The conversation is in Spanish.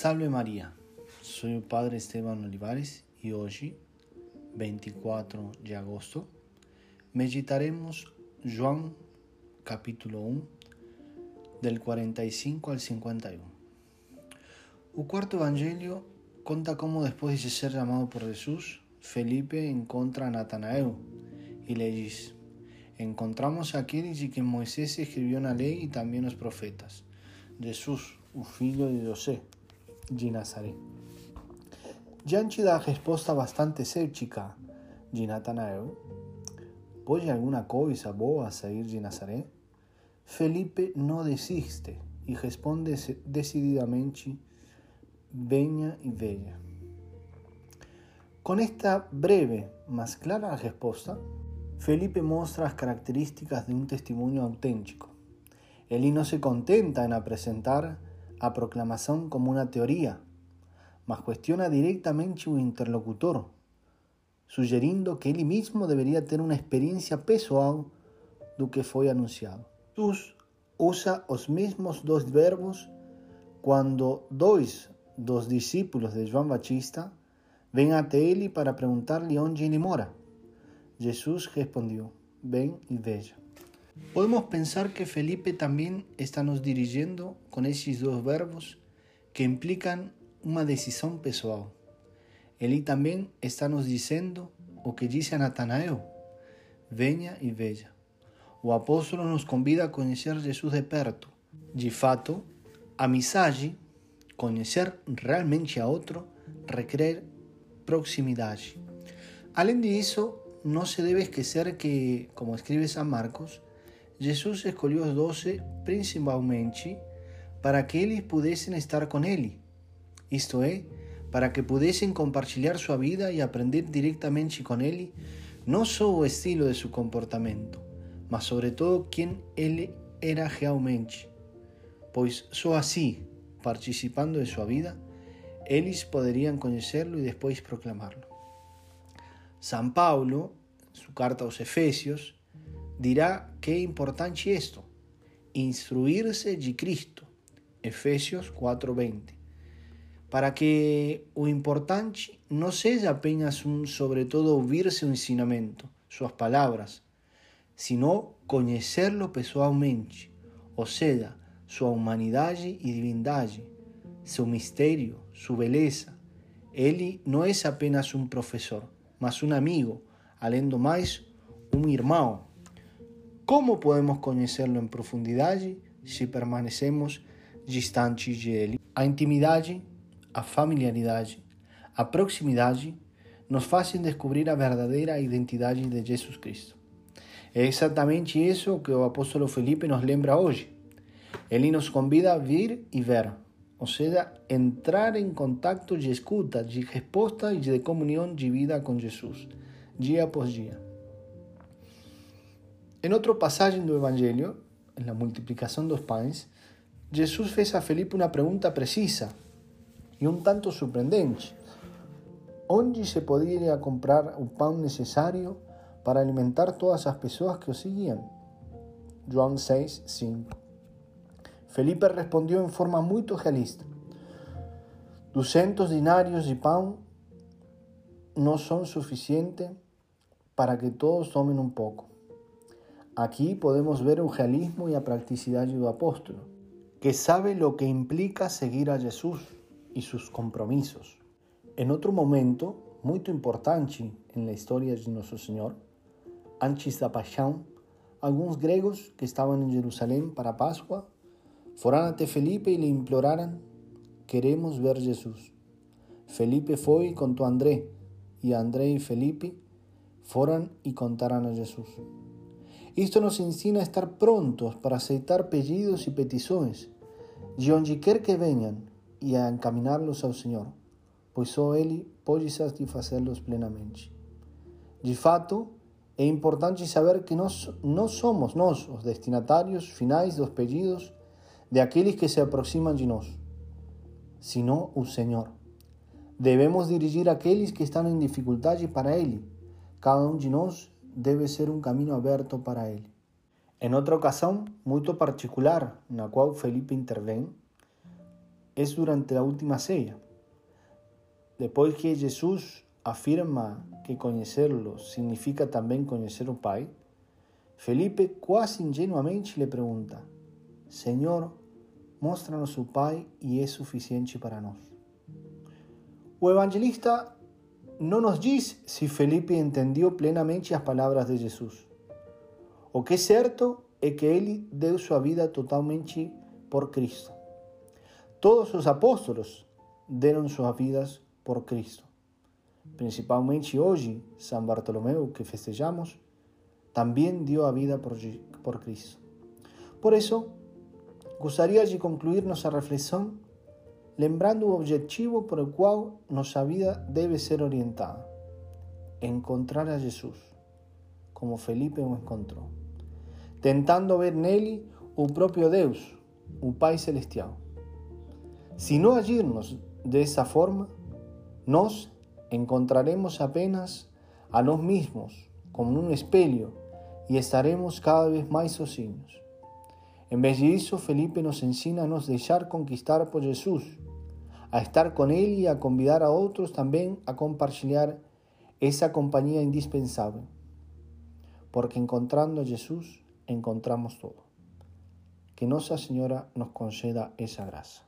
Salve María, soy el Padre Esteban Olivares y hoy, 24 de agosto, meditaremos Juan capítulo 1, del 45 al 51. El cuarto evangelio cuenta cómo después de ser llamado por Jesús, Felipe encuentra a Natanael y le dice, encontramos a aquellos y que Moisés escribió la ley y también los profetas, Jesús, un hijo de José de Nazaré. Diante da resposta bastante de Natanael, ¿pode alguna coisa boa sair de Nazaré? Felipe não desiste e responde decididamente: venha e veja. Com esta breve, mas clara resposta, Felipe mostra as características de um testemunho autêntico. Ele não se contenta em apresentar a proclamación como una teoría, mas cuestiona directamente un interlocutor, sugerindo que él mismo debería tener una experiencia pessoal do que fue anunciado. Jesús usa los mismos dos verbos cuando dos dos discípulos de Juan Batista ven ante él para preguntarle dónde él mora. Jesús respondió, ven y veja. Podemos pensar que Felipe también está nos dirigiendo con esos dos verbos que implican una decisión pessoal. Él también está nos diciendo o que dice a Natanael, venha y veja. O apóstolo nos convida a conocer Jesús de perto. De fato, a mensagem, conocer realmente a otro, requiere proximidad. Além disso, no se debe esquecer que, como escribe San Marcos, Jesús escolheu os doce principalmente para que eles pudessem estar com Ele, isto é, para que pudessem compartilhar sua vida e aprender diretamente com Ele, não só o estilo de seu comportamento, mas sobretudo quem Ele era realmente, pois só assim, participando de sua vida, eles poderiam conhecê-lo e depois proclamá-lo. São Paulo, sua carta aos Efésios, dirá que é importante isto, instruir-se de Cristo, Efésios 4:20, para que o importante não seja apenas um, sobretudo, ouvir seu ensinamento, suas palavras, sino conhecê-lo pessoalmente, ou seja, sua humanidade e divindade, seu mistério, sua beleza. Ele não é apenas um professor, mas um amigo, além do mais, um irmão. ¿Cómo podemos conocerlo en profundidad si permanecemos distantes de Él? A intimidade, a familiaridade, a proximidade nos fazem descobrir a verdadeira identidade de Jesus Cristo. É exatamente isso que o apóstolo Felipe nos lembra hoje. Ele nos convida a vir e ver, ou seja, entrar em contato de escuta, de resposta e de comunhão de vida com Jesus, dia após dia. En otro pasaje del Evangelio, en la multiplicación de los panes, Jesús fez a Felipe una pregunta precisa y un tanto sorprendente. ¿Dónde se podría comprar un pan necesario para alimentar todas las personas que os seguían? Juan 6, 5. Felipe respondió en forma muy realista. 200 dinarios de pan no son suficientes para que todos tomen un poco. Aquí podemos ver el realismo y la practicidad del apóstol, que sabe lo que implica seguir a Jesús y sus compromisos. En otro momento, muy importante en la historia de nuestro Señor, antes da paixão, algunos griegos que estaban en Jerusalén para Pascua foram ante Felipe y le imploraron, queremos ver Jesús. Felipe fue y contó a André, y André y Felipe foram y contaron a Jesús. Esto nos ensina a estar prontos para aceitar pedidos y peticiones, de onde quer que vengan, y a encaminarlos al Señor, pues só Ele pode satisfazê-los plenamente. De fato, é importante saber que nós não somos nós os destinatários finais dos pedidos de aqueles que se aproximam de nós, sino o Senhor. Devemos dirigir aqueles que estão em dificuldade para Ele. Cada um de nós debe ser un camino abierto para él. En otra ocasión muy particular, en la cual Felipe interviene, es durante la última ceia. Después que Jesús afirma que conocerlo significa también conocer al Pai, Felipe quase ingenuamente le pregunta, Señor, muéstranos su Pai y es suficiente para nós. O evangelista no nos dice si Felipe entendió plenamente las palabras de Jesús. O que es cierto es que él dio su vida totalmente por Cristo. Todos los apóstolos dieron sus vidas por Cristo. Principalmente hoy, San Bartolomeu, que festejamos, también dio a vida por, Cristo. Por eso, gustaría de concluir nuestra reflexión lembrando o objetivo por el cual nuestra vida debe ser orientada. Encontrar a Jesús, como Felipe lo encontró, tentando ver nele o propio Deus, o Pai Celestial. Si no agirnos de esa forma, nos encontraremos apenas a nos mismos como un espejo y estaremos cada vez más sozinhos. En vez de eso, Felipe nos ensina a nos dejar conquistar por Jesús, a estar con Él y a convidar a otros también a compartir esa compañía indispensable. Porque encontrando a Jesús, encontramos todo. Que Nuestra Señora nos conceda esa gracia.